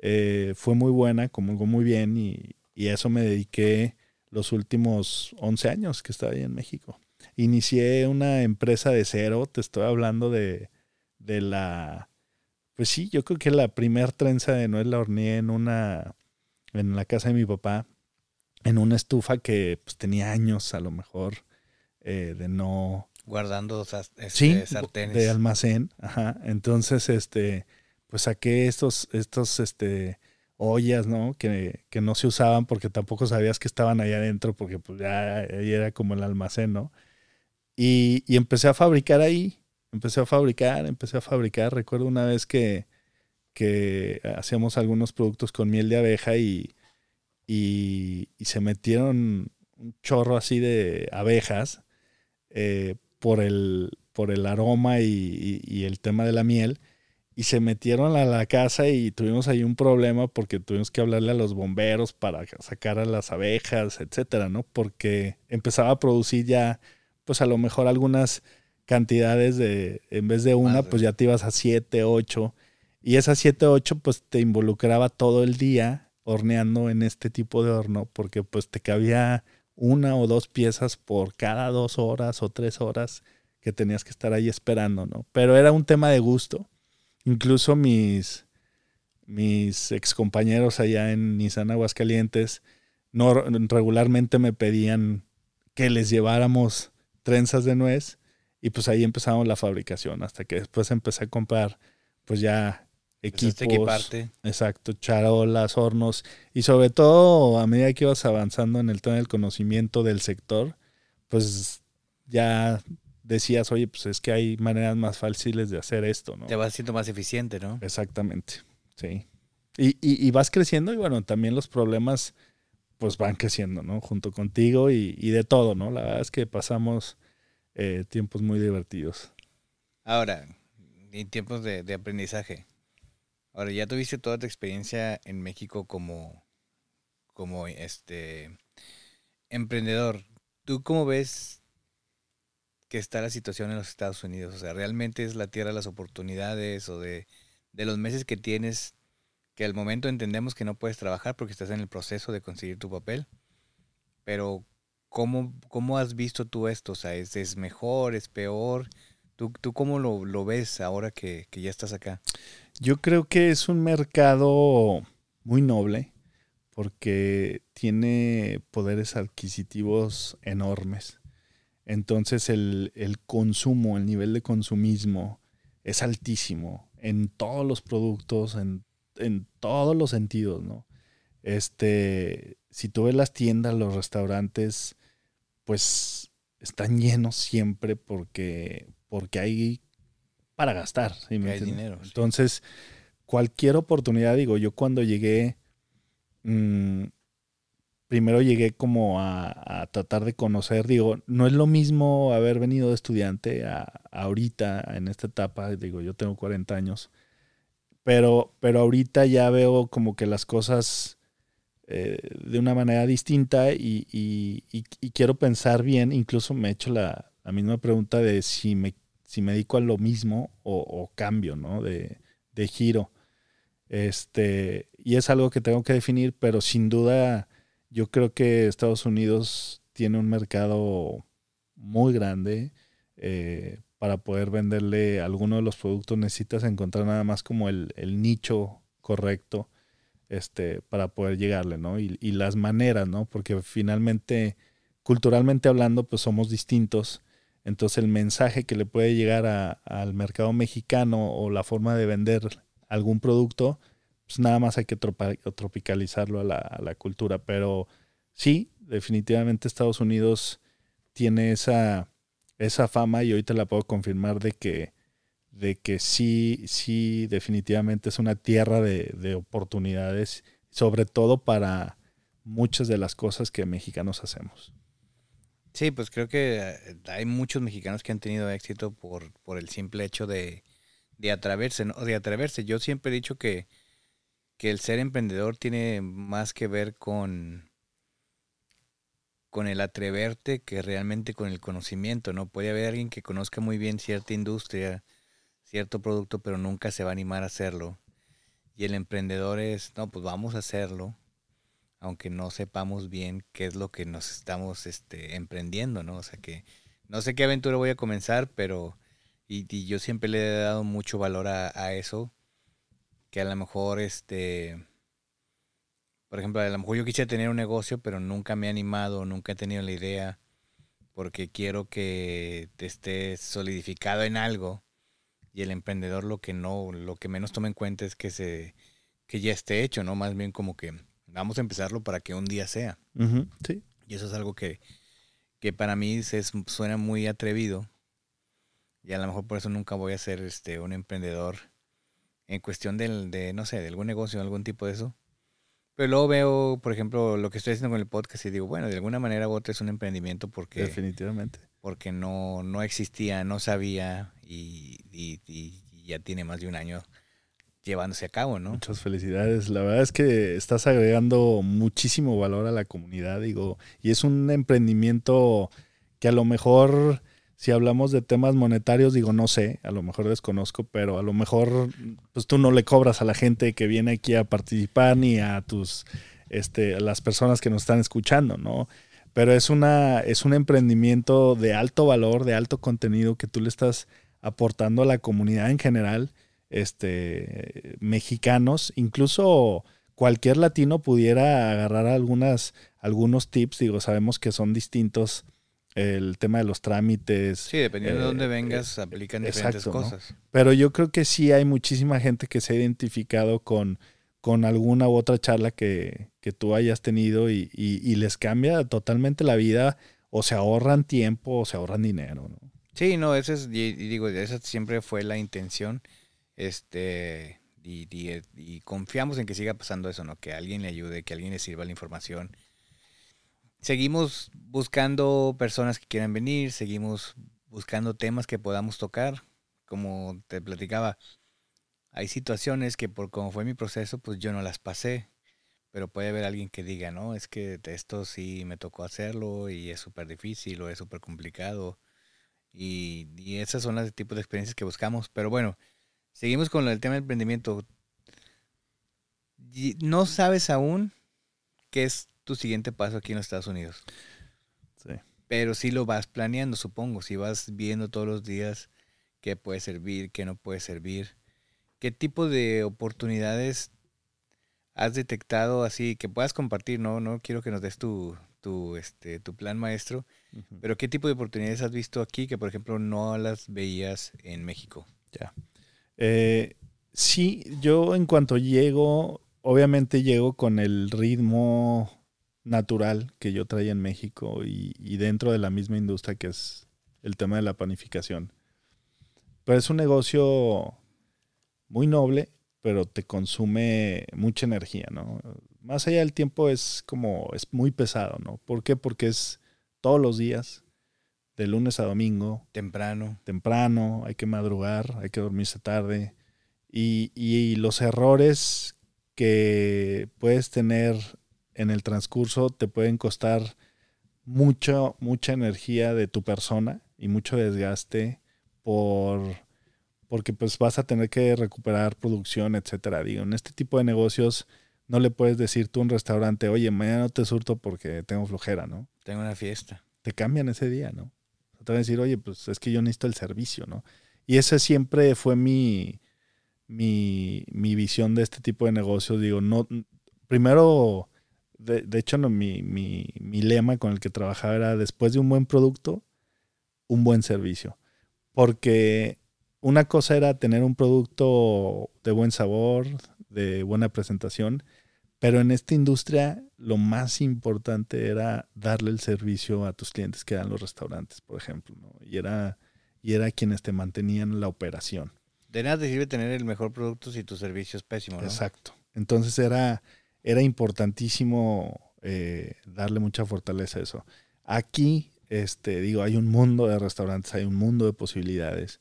B: eh, fue muy buena, comulgó muy bien y, y, eso me dediqué los últimos 11 años que estaba ahí en México. Inicié una empresa de cero, te estoy hablando de, de la Pues sí, yo creo que la primer trenza de Noel la horneé en una, en la casa de mi papá, en una estufa que pues, tenía años a lo mejor eh, de no...
A: Guardando este,
B: sí,
A: sartenes.
B: de almacén, ajá. Entonces, este, pues saqué estos, estos, este, ollas, ¿no? Que, que, no se usaban porque tampoco sabías que estaban ahí adentro porque pues ya ahí era como el almacén, ¿no? Y, y empecé a fabricar ahí, empecé a fabricar, empecé a fabricar. Recuerdo una vez que, que hacíamos algunos productos con miel de abeja y, y, se metieron un chorro así de abejas eh, por, el, por el aroma y, el tema de la miel. Y se metieron a la casa y tuvimos ahí un problema porque tuvimos que hablarle a los bomberos para sacar a las abejas, etcétera, ¿no? Porque empezaba a producir ya, pues a lo mejor algunas cantidades de, en vez de una, pues ya te ibas a siete, ocho. Y esas siete, ocho, pues te involucraba todo el día horneando en este tipo de horno porque pues te cabía una o dos piezas por cada dos horas o tres horas que tenías que estar ahí esperando, ¿no? Pero era un tema de gusto. Incluso mis, mis ex compañeros allá en Nissan Aguascalientes no, regularmente me pedían que les lleváramos trenzas de nuez y pues ahí empezamos la fabricación hasta que después empecé a comprar pues ya equipos. Exacto, charolas, hornos. Y sobre todo, a medida que ibas avanzando en el tema del conocimiento del sector, pues ya decías, oye, pues es que hay maneras más fáciles de hacer esto, ¿no?
A: Te vas siendo más eficiente, ¿no?
B: Exactamente, sí. Y, y, vas creciendo y bueno, también los problemas pues van creciendo, ¿no? Junto contigo y, y de todo, ¿no? La verdad es que pasamos eh, tiempos muy divertidos.
A: Ahora, y tiempos de, de aprendizaje. Ahora, ya tuviste toda tu experiencia en México como, como este emprendedor. ¿Tú cómo ves que está la situación en los Estados Unidos? O sea, ¿realmente es la tierra de las oportunidades o de, de los meses que tienes que al momento entendemos que no puedes trabajar porque estás en el proceso de conseguir tu papel? Pero, ¿cómo, cómo has visto tú esto? O sea, ¿es, es mejor, es peor? ¿Tú, tú cómo lo, lo ves ahora que, que ya estás acá?
B: Yo creo que es un mercado muy noble porque tiene poderes adquisitivos enormes. Entonces el, consumo, el nivel de consumismo es altísimo en todos los productos, en, en, todos los sentidos, ¿no? Este, si tú ves las tiendas, los restaurantes, pues están llenos siempre porque, porque hay para gastar.
A: hay dinero.
B: Entonces, cualquier oportunidad, digo, yo cuando llegué, mm, primero llegué como a, tratar de conocer, digo, no es lo mismo haber venido de estudiante a, ahorita, en esta etapa, digo, yo tengo 40 años, pero, pero ahorita ya veo como que las cosas... Eh, de una manera distinta y, quiero pensar bien, incluso me he hecho la, la misma pregunta de si me si me dedico a lo mismo o, cambio, ¿no? De, giro. Este, y es algo que tengo que definir, pero sin duda yo creo que Estados Unidos tiene un mercado muy grande. Eh, para poder venderle alguno de los productos necesitas encontrar nada más como el, nicho correcto este, para poder llegarle, ¿no? Y, y, las maneras, ¿no? Porque finalmente, culturalmente hablando, pues somos distintos entonces el mensaje que le puede llegar al mercado mexicano o la forma de vender algún producto, pues nada más hay que tropicalizarlo a la, cultura. Pero sí, definitivamente Estados Unidos tiene esa, esa fama y hoy te la puedo confirmar de que, de que sí, sí, definitivamente es una tierra de oportunidades, sobre todo para muchas de las cosas que mexicanos hacemos.
A: Sí, pues creo que eh, hay muchos mexicanos que han tenido éxito por, por el simple hecho de, de atreverse, ¿no? De. Yo siempre he dicho que, que el ser emprendedor tiene más que ver con, con el atreverte que realmente con el conocimiento, ¿no? Puede haber alguien que conozca muy bien cierta industria, cierto producto, pero nunca se va a animar a hacerlo. Y el emprendedor es, no, pues vamos a hacerlo aunque no sepamos bien qué es lo que nos estamos este, emprendiendo, ¿no? O sea que no sé qué aventura voy a comenzar, pero y, yo siempre le he dado mucho valor a, eso, que a lo mejor, este, por ejemplo, a lo mejor yo quisiera tener un negocio, pero nunca me he animado, nunca he tenido la idea, porque quiero que esté solidificado en algo. Y el emprendedor lo que no, lo que menos toma en cuenta es que se, que ya esté hecho, ¿no? Más bien como que vamos a empezarlo para que un día sea.
B: Sí.
A: Y eso es algo que, que para mí se, suena muy atrevido. Y a lo mejor por eso nunca voy a ser este, un emprendedor en cuestión del, de, no sé, de algún negocio, algún tipo de eso. Pero luego veo, por ejemplo, lo que estoy haciendo con el podcast y digo, bueno, de alguna manera u otra es un emprendimiento porque...
B: Definitivamente.
A: Porque no, no existía, no sabía y, y ya tiene más de un año llevándose a cabo, ¿no?
B: Muchas felicidades. La verdad es que estás agregando muchísimo valor a la comunidad, digo, y es un emprendimiento que a lo mejor, si hablamos de temas monetarios, digo, no sé, a lo mejor desconozco, pero a lo mejor, pues tú no le cobras a la gente que viene aquí a participar ni a tus, este, las personas que nos están escuchando, ¿no? Pero es una, es un emprendimiento de alto valor, de alto contenido que tú le estás aportando a la comunidad en general este, mexicanos, incluso cualquier latino pudiera agarrar algunas, algunos tips, digo, sabemos que son distintos el tema de los trámites.
A: Sí, dependiendo de dónde eh, vengas, aplican diferentes cosas.
B: Pero yo creo que sí hay muchísima gente que se ha identificado con, con alguna u otra charla que, que tú hayas tenido y, y, les cambia totalmente la vida o se ahorran tiempo o se ahorran dinero. ¿no?
A: Sí, no, ese es, y, digo, esa siempre fue la intención este, y, y, confiamos en que siga pasando eso, ¿no? Que alguien le ayude, que alguien le sirva la información. Seguimos buscando personas que quieran venir, seguimos buscando temas que podamos tocar. Como te platicaba, hay situaciones que por como fue mi proceso, pues yo no las pasé. Pero puede haber alguien que diga, no, es que esto sí me tocó hacerlo y es súper difícil o es súper complicado. Y, y esas son las tipos de experiencias que buscamos. Pero bueno, Seguimos con el tema del emprendimiento. No sabes aún qué es tu siguiente paso aquí en los Estados Unidos. Sí. Pero sí lo vas planeando, supongo. Si vas viendo todos los días qué puede servir, qué no puede servir. ¿Qué tipo de oportunidades has detectado así que puedas compartir? No, no quiero que nos des tu, tu, este, tu plan maestro, pero ¿qué tipo de oportunidades has visto aquí que, por ejemplo, no las veías en México?
B: Ya. Eh, sí, yo en cuanto llego, obviamente llego con el ritmo natural que yo traía en México y, dentro de la misma industria que es el tema de la panificación. Pero es un negocio muy noble, pero te consume mucha energía, ¿no? Más allá del tiempo es como, es muy pesado, ¿no? ¿Por qué? Porque es todos los días, de lunes a domingo.
A: Temprano.
B: Temprano, hay que madrugar, hay que dormirse tarde. Y, los errores que puedes tener en el transcurso te pueden costar mucho, mucha energía de tu persona y mucho desgaste por porque pues vas a tener que recuperar producción, etcétera. Digo, en este tipo de negocios no le puedes decir tú a un restaurante, oye, mañana no te surto porque tengo flojera, ¿no?
A: Tengo una fiesta.
B: Te cambian ese día, ¿no? Te decir, oye, pues es que yo necesito el servicio, ¿no? Y esa siempre fue mi, mi, visión de este tipo de negocios. Digo, no, primero, de, hecho, no, mi, mi, mi lema con el que trabajaba era después de un buen producto, un buen servicio. Porque una cosa era tener un producto de buen sabor, de buena presentación, pero en esta industria lo más importante era darle el servicio a tus clientes que eran los restaurantes, por ejemplo, ¿no? Y era, y era quienes te mantenían la operación.
A: De nada te sirve tener el mejor producto si tu servicio es pésimo, ¿no?
B: Exacto. Entonces era, era importantísimo eh, darle mucha fortaleza a eso. Aquí, este, digo, hay un mundo de restaurantes, hay un mundo de posibilidades,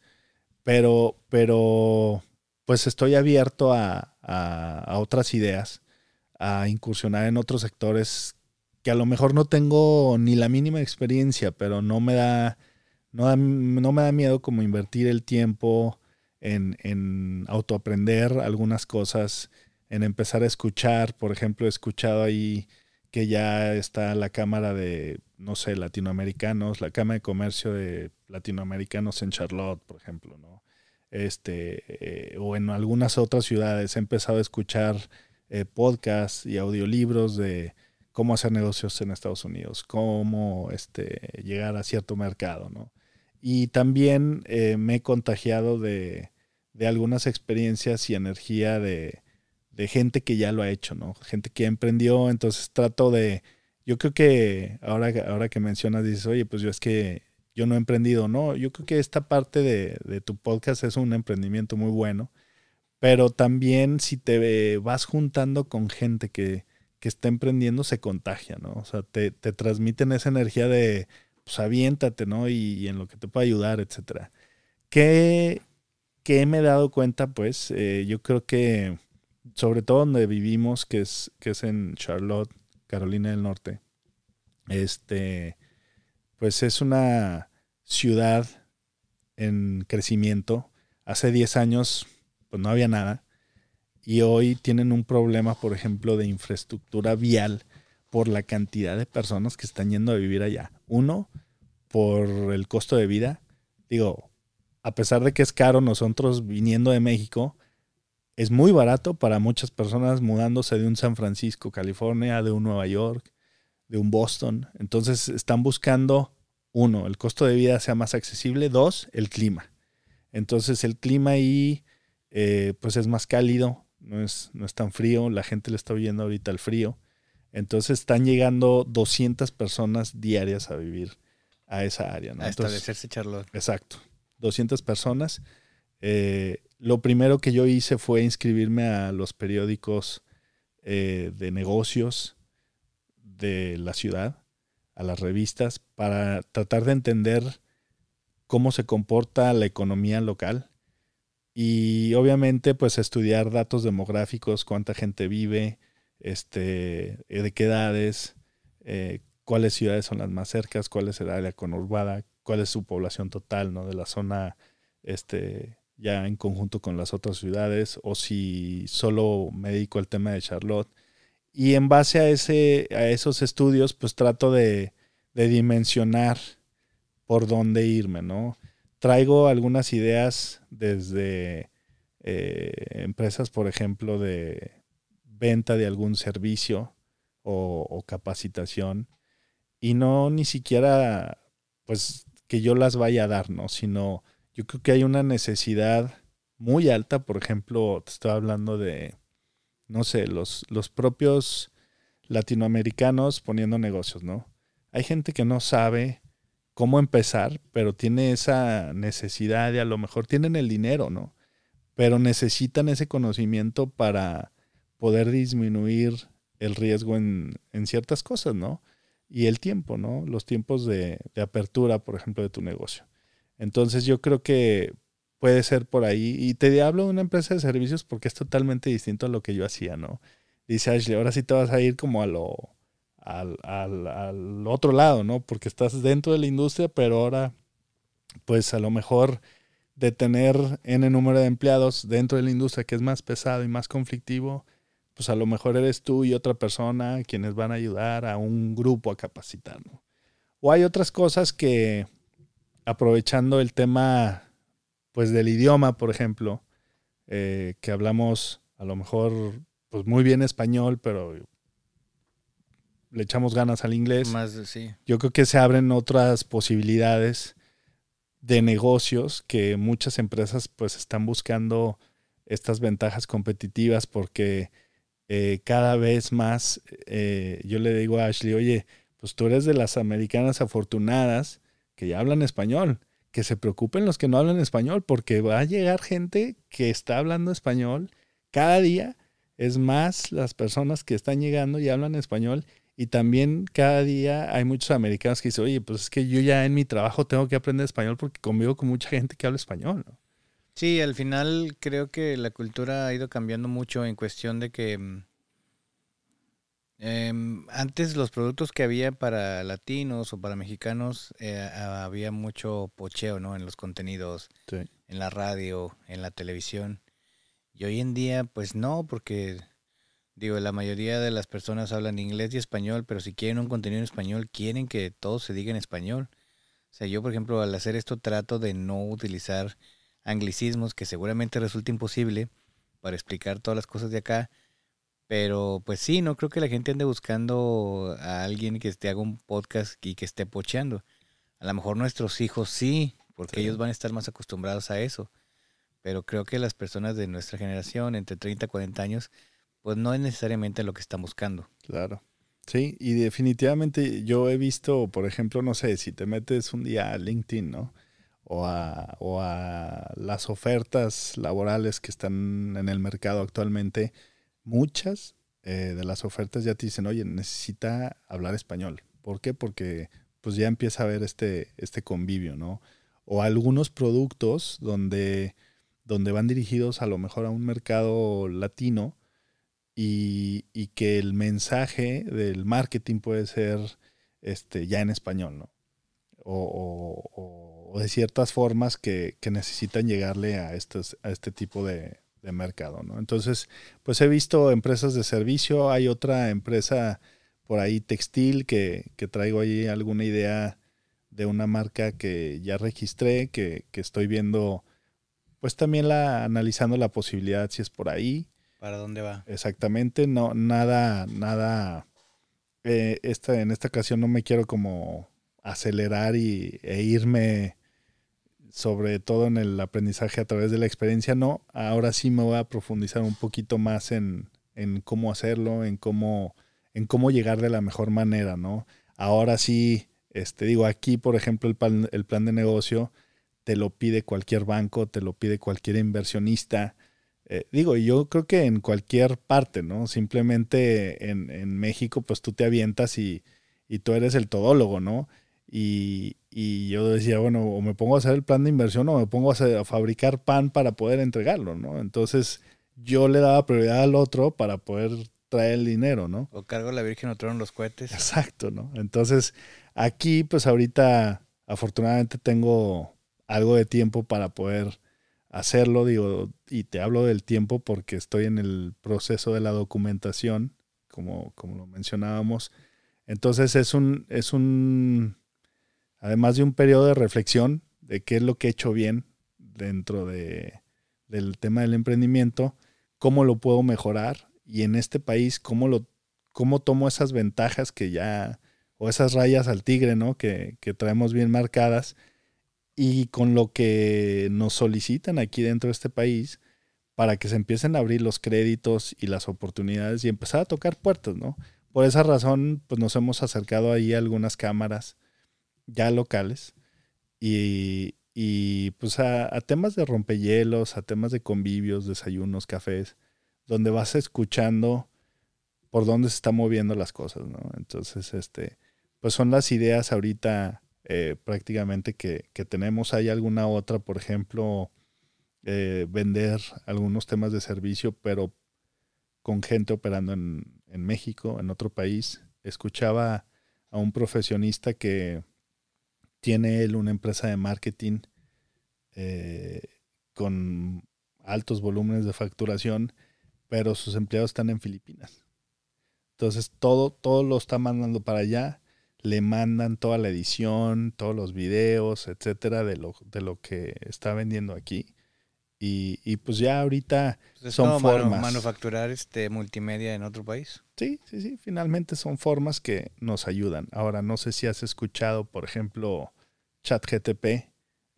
B: pero, pero pues estoy abierto a, a otras ideas a incursionar en otros sectores que a lo mejor no tengo ni la mínima experiencia, pero no me da, no, no me da miedo como invertir el tiempo en, en autoaprender algunas cosas, en empezar a escuchar. Por ejemplo, he escuchado ahí que ya está la Cámara de, no sé, latinoamericanos, la Cámara de Comercio de Latinoamericanos en Charlotte, por ejemplo, ¿no? este, eh, o en algunas otras ciudades he empezado a escuchar eh, podcasts y audiolibros de cómo hacer negocios en Estados Unidos, cómo este, llegar a cierto mercado, ¿no? Y también eh, me he contagiado de, de, algunas experiencias y energía de, de, gente que ya lo ha hecho, ¿no? Gente que emprendió, entonces trato de, yo creo que ahora, ahora que mencionas, dices, oye, pues yo es que yo no he emprendido, no, yo creo que esta parte de, de tu podcast es un emprendimiento muy bueno, pero también si te vas juntando con gente que, que está emprendiendo, se contagia, ¿no? O sea, te, te transmiten esa energía de, pues aviéntate, ¿no? Y, en lo que te pueda ayudar, etcétera. ¿Qué, qué me he dado cuenta? Pues eh, yo creo que, sobre todo donde vivimos, que es, que es en Charlotte, Carolina del Norte, este, pues es una ciudad en crecimiento. Hace 10 años, pues no había nada. Y hoy tienen un problema, por ejemplo, de infraestructura vial por la cantidad de personas que están yendo a vivir allá. Uno, por el costo de vida. Digo, a pesar de que es caro, nosotros viniendo de México, es muy barato para muchas personas mudándose de un San Francisco, California, de un Nueva York, de un Boston. Entonces están buscando, uno, el costo de vida sea más accesible, dos, el clima. Entonces el clima ahí eh, pues es más cálido, no es, no es tan frío, la gente le está huyendo ahorita al frío. Entonces están llegando 200 personas diarias a vivir a esa área. ¿no?
A: A establecerse Charlotte.
B: Exacto. 200 personas. Eh, lo primero que yo hice fue inscribirme a los periódicos eh, de negocios de la ciudad, a las revistas, para tratar de entender cómo se comporta la economía local y obviamente pues estudiar datos demográficos, cuánta gente vive, este, eh, de qué edades, eh, cuáles ciudades son las más cercas, cuál es el área conurbada, cuál es su población total, ¿no? De la zona, este, ya en conjunto con las otras ciudades, o si solo me dedico al tema de Charlotte. Y en base a, ese, a esos estudios, pues trato de, de dimensionar por dónde irme, ¿no? Traigo algunas ideas desde eh, empresas, por ejemplo, de venta de algún servicio o, capacitación y no ni siquiera pues que yo las vaya a dar, ¿no? Sino yo creo que hay una necesidad muy alta, por ejemplo, te estoy hablando de, no sé, los, los propios latinoamericanos poniendo negocios, ¿no? Hay gente que no sabe cómo empezar, pero tiene esa necesidad y a lo mejor tienen el dinero, ¿no? Pero necesitan ese conocimiento para poder disminuir el riesgo en, ciertas cosas, ¿no? Y el tiempo, ¿no? Los tiempos de, apertura, por ejemplo, de tu negocio. Entonces yo creo que puede ser por ahí. Y te hablo de una empresa de servicios porque es totalmente distinto a lo que yo hacía, ¿no? Dice Ashley, ahora sí te vas a ir como a lo, al, al, otro lado, ¿no? Porque estás dentro de la industria, pero ahora, pues a lo mejor de tener N número de empleados dentro de la industria que es más pesado y más conflictivo, pues a lo mejor eres tú y otra persona quienes van a ayudar a un grupo a capacitar. O hay otras cosas que, aprovechando el tema pues del idioma, por ejemplo, eh, que hablamos a lo mejor pues muy bien español, pero le echamos ganas al inglés.
A: Más, sí.
B: Yo creo que se abren otras posibilidades de negocios que muchas empresas pues están buscando estas ventajas competitivas porque eh, cada vez más, eh, yo le digo a Ashley, oye, pues tú eres de las americanas afortunadas que ya hablan español, que se preocupen los que no hablan español, porque va a llegar gente que está hablando español cada día, es más las personas que están llegando y hablan español. Y también cada día hay muchos americanos que dicen, oye, pues es que yo ya en mi trabajo tengo que aprender español porque convivo con mucha gente que habla español. ¿no?
A: Sí, al final creo que la cultura ha ido cambiando mucho en cuestión de que mm, em, antes los productos que había para latinos o para mexicanos eh, había mucho pocheo, ¿no? En los contenidos, en la radio, en la televisión. Y hoy en día, pues no, porque digo, la mayoría de las personas hablan inglés y español, pero si quieren un contenido en español, quieren que todo se diga en español. O sea, yo, por ejemplo, al hacer esto trato de no utilizar anglicismos que seguramente resulta imposible para explicar todas las cosas de acá. Pero pues sí, no creo que la gente ande buscando a alguien que esté haga un podcast y que esté pocheando. A lo mejor nuestros hijos sí, porque ellos van a estar más acostumbrados a eso. Pero creo que las personas de nuestra generación, entre 30 y 40 años, pues no es necesariamente lo que están buscando.
B: Claro. Sí, y definitivamente yo he visto, por ejemplo, no sé, si te metes un día a LinkedIn, ¿no? O a, o a las ofertas laborales que están en el mercado actualmente, muchas eh, de las ofertas ya te dicen, oye, necesita hablar español. ¿Por qué? Porque pues ya empieza a haber este, este convivio, ¿no? O algunos productos donde, donde van dirigidos a lo mejor a un mercado latino y, que el mensaje del marketing puede ser este, ya en español, ¿no? O, de ciertas formas que, necesitan llegarle a, estos, a este tipo de, mercado, ¿no? Entonces, pues he visto empresas de servicio, hay otra empresa por ahí textil que, traigo ahí alguna idea de una marca que ya registré, que, estoy viendo, pues también la, analizando la posibilidad si es por ahí.
A: ¿Para dónde va?
B: Exactamente, no, nada, nada, eh, esta, en esta ocasión no me quiero como acelerar y, e irme sobre todo en el aprendizaje a través de la experiencia, no. Ahora sí me voy a profundizar un poquito más en, cómo hacerlo, en cómo, en cómo llegar de la mejor manera, ¿no? Ahora sí, este, digo, aquí, por ejemplo, el plan, el plan de negocio te lo pide cualquier banco, te lo pide cualquier inversionista. Eh, digo, yo creo que en cualquier parte, ¿no? Simplemente en, en México, pues tú te avientas y, y tú eres el todólogo, ¿no? Y, yo decía, bueno, o me pongo a hacer el plan de inversión o me pongo a, fabricar pan para poder entregarlo, ¿no? Entonces yo le daba prioridad al otro para poder traer el dinero, ¿no?
A: O cargo la Virgen o los cohetes.
B: Exacto, ¿no? Entonces aquí pues ahorita afortunadamente tengo algo de tiempo para poder hacerlo, digo, y te hablo del tiempo porque estoy en el proceso de la documentación, como, como lo mencionábamos. Entonces es un, es un además de un periodo de reflexión de qué es lo que he hecho bien dentro de, del tema del emprendimiento, cómo lo puedo mejorar y en este país cómo, lo, cómo tomo esas ventajas que ya, o esas rayas al tigre, ¿no? Que, que traemos bien marcadas y con lo que nos solicitan aquí dentro de este país para que se empiecen a abrir los créditos y las oportunidades y empezar a tocar puertas, ¿no? Por esa razón, pues nos hemos acercado ahí a algunas cámaras ya locales y, y pues a, temas de rompehielos, a temas de convivios, desayunos, cafés, donde vas escuchando por dónde se están moviendo las cosas, ¿no? Entonces, este, pues son las ideas ahorita eh, prácticamente que, que, tenemos. Hay alguna otra, por ejemplo, eh, vender algunos temas de servicio, pero con gente operando en, en México, en otro país. Escuchaba a un profesionista que tiene él una empresa de marketing eh, con altos volúmenes de facturación, pero sus empleados están en Filipinas. Entonces todo, todo lo está mandando para allá, le mandan toda la edición, todos los videos, etcétera, de lo, de lo que está vendiendo aquí. Y, pues ya ahorita pues son formas.
A: manufacturar este multimedia en otro país.
B: Sí, sí, sí. Finalmente son formas que nos ayudan. Ahora, no sé si has escuchado, por ejemplo, ChatGTP,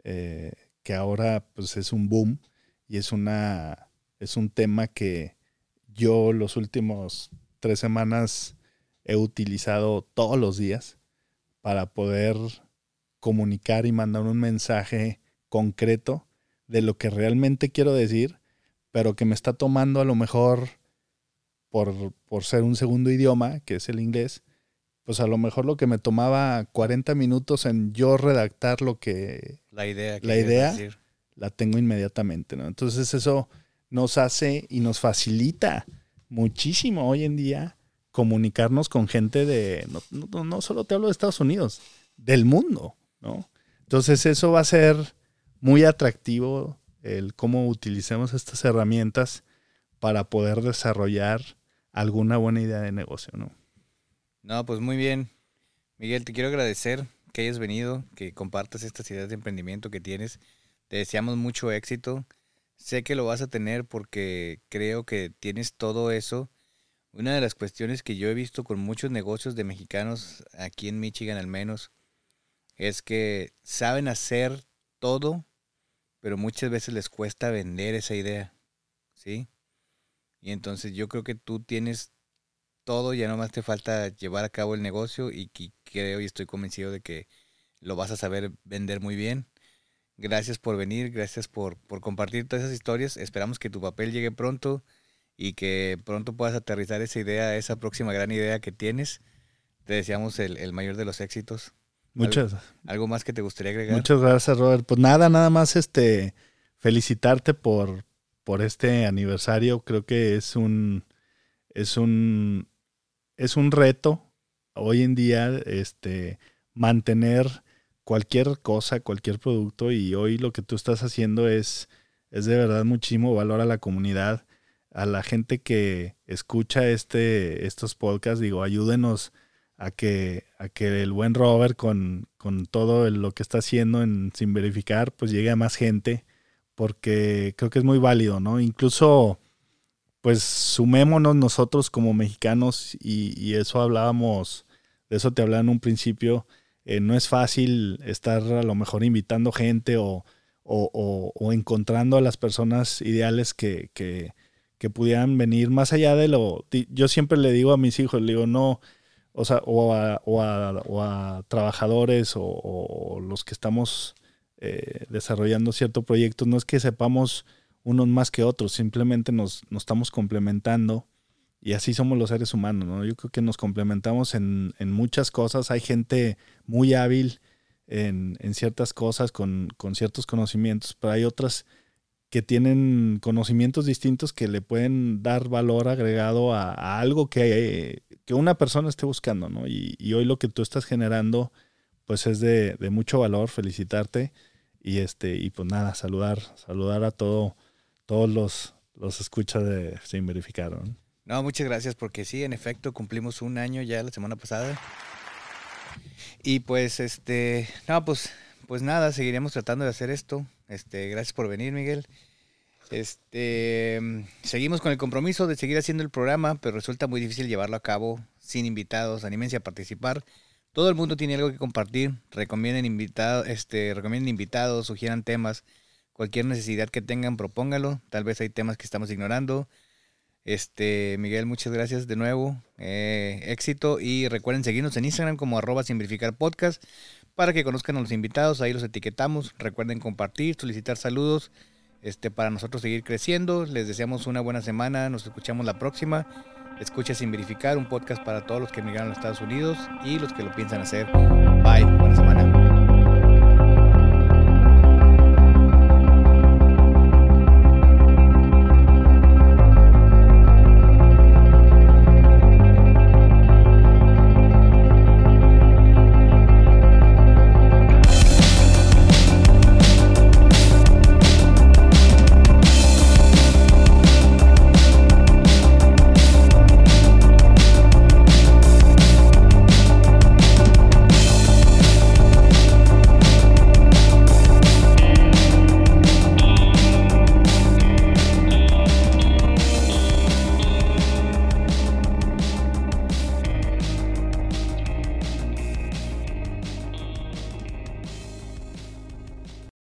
B: eh, que ahora pues es un boom y es una es un tema que yo los últimos tres semanas he utilizado todos los días para poder comunicar y mandar un mensaje concreto de lo que realmente quiero decir, pero que me está tomando a lo mejor por, por ser un segundo idioma, que es el inglés, pues a lo mejor lo que me tomaba 40 minutos en yo redactar lo que...
A: La idea.
B: Que la idea la tengo inmediatamente, ¿no? Entonces eso nos hace y nos facilita muchísimo hoy en día comunicarnos con gente de, no, no, solo te hablo de Estados Unidos, del mundo, ¿no? Entonces eso va a ser muy atractivo el cómo utilicemos estas herramientas para poder desarrollar alguna buena idea de negocio, ¿no?
A: No, pues muy bien. Miguel, te quiero agradecer que hayas venido, que compartas estas ideas de emprendimiento que tienes. Te deseamos mucho éxito. Sé que lo vas a tener porque creo que tienes todo eso. Una de las cuestiones que yo he visto con muchos negocios de mexicanos, aquí en Michigan al menos, es que saben hacer todo, pero muchas veces les cuesta vender esa idea. ¿Sí? Y entonces yo creo que tú tienes todo, ya nomás te falta llevar a cabo el negocio y, creo y estoy convencido de que lo vas a saber vender muy bien. Gracias por venir, gracias por, por compartir todas esas historias. Esperamos que tu papel llegue pronto y que pronto puedas aterrizar esa idea, esa próxima gran idea que tienes. Te deseamos el, mayor de los éxitos.
B: Muchas.
A: ¿Algo, más que te gustaría agregar?
B: Muchas gracias, Robert. Pues nada, nada más este felicitarte por, por este aniversario. Creo que es un es un es un reto hoy en día este mantener cualquier cosa, cualquier producto y hoy lo que tú estás haciendo es es de verdad muchísimo valor a la comunidad a la gente que escucha este, estos podcasts, digo, ayúdenos a que, a que el buen Robert con, con todo lo que está haciendo en Sin Verificar, pues llegue a más gente, porque creo que es muy válido, ¿no? Incluso, pues sumémonos nosotros como mexicanos, y, eso hablábamos, de eso te hablaba en un principio, eh, no es fácil estar a lo mejor invitando gente o, o, o encontrando a las personas ideales que que pudieran venir más allá de lo... Yo siempre le digo a mis hijos, digo, no, o sea, o a, o a, trabajadores o, los que estamos eh, desarrollando cierto proyecto, no es que sepamos unos más que otros, simplemente nos, nos, estamos complementando y así somos los seres humanos, ¿no? Yo creo que nos complementamos en, en muchas cosas, hay gente muy hábil en, en ciertas cosas, con, con ciertos conocimientos, pero hay otras que tienen conocimientos distintos que le pueden dar valor agregado a, algo que, que, una persona esté buscando, ¿no? Y, hoy lo que tú estás generando, pues es de, mucho valor, felicitarte y este, y pues nada, saludar, saludar a todo, todos los, los escuchas de Sin Verificar, ¿no?
A: No, muchas gracias, porque sí, en efecto, cumplimos un año ya la semana pasada. Y pues, este, no, pues, pues nada, seguiremos tratando de hacer esto. Este, gracias por venir, Miguel. Este, seguimos con el compromiso de seguir haciendo el programa, pero resulta muy difícil llevarlo a cabo sin invitados. Anímense a participar. Todo el mundo tiene algo que compartir. Recomienden invitados, este, invitados, sugieran temas. Cualquier necesidad que tengan, propóngalo. Tal vez hay temas que estamos ignorando. Este, Miguel, muchas gracias de nuevo. Eh, éxito. Y recuerden seguirnos en Instagram como arroba simplificar podcast para que conozcan a los invitados. Ahí los etiquetamos. Recuerden compartir, solicitar saludos este, para nosotros seguir creciendo. Les deseamos una buena semana, nos escuchamos la próxima. Escucha sin verificar, un podcast para todos los que emigraron a Estados Unidos y los que lo piensan hacer. Bye, buena semana.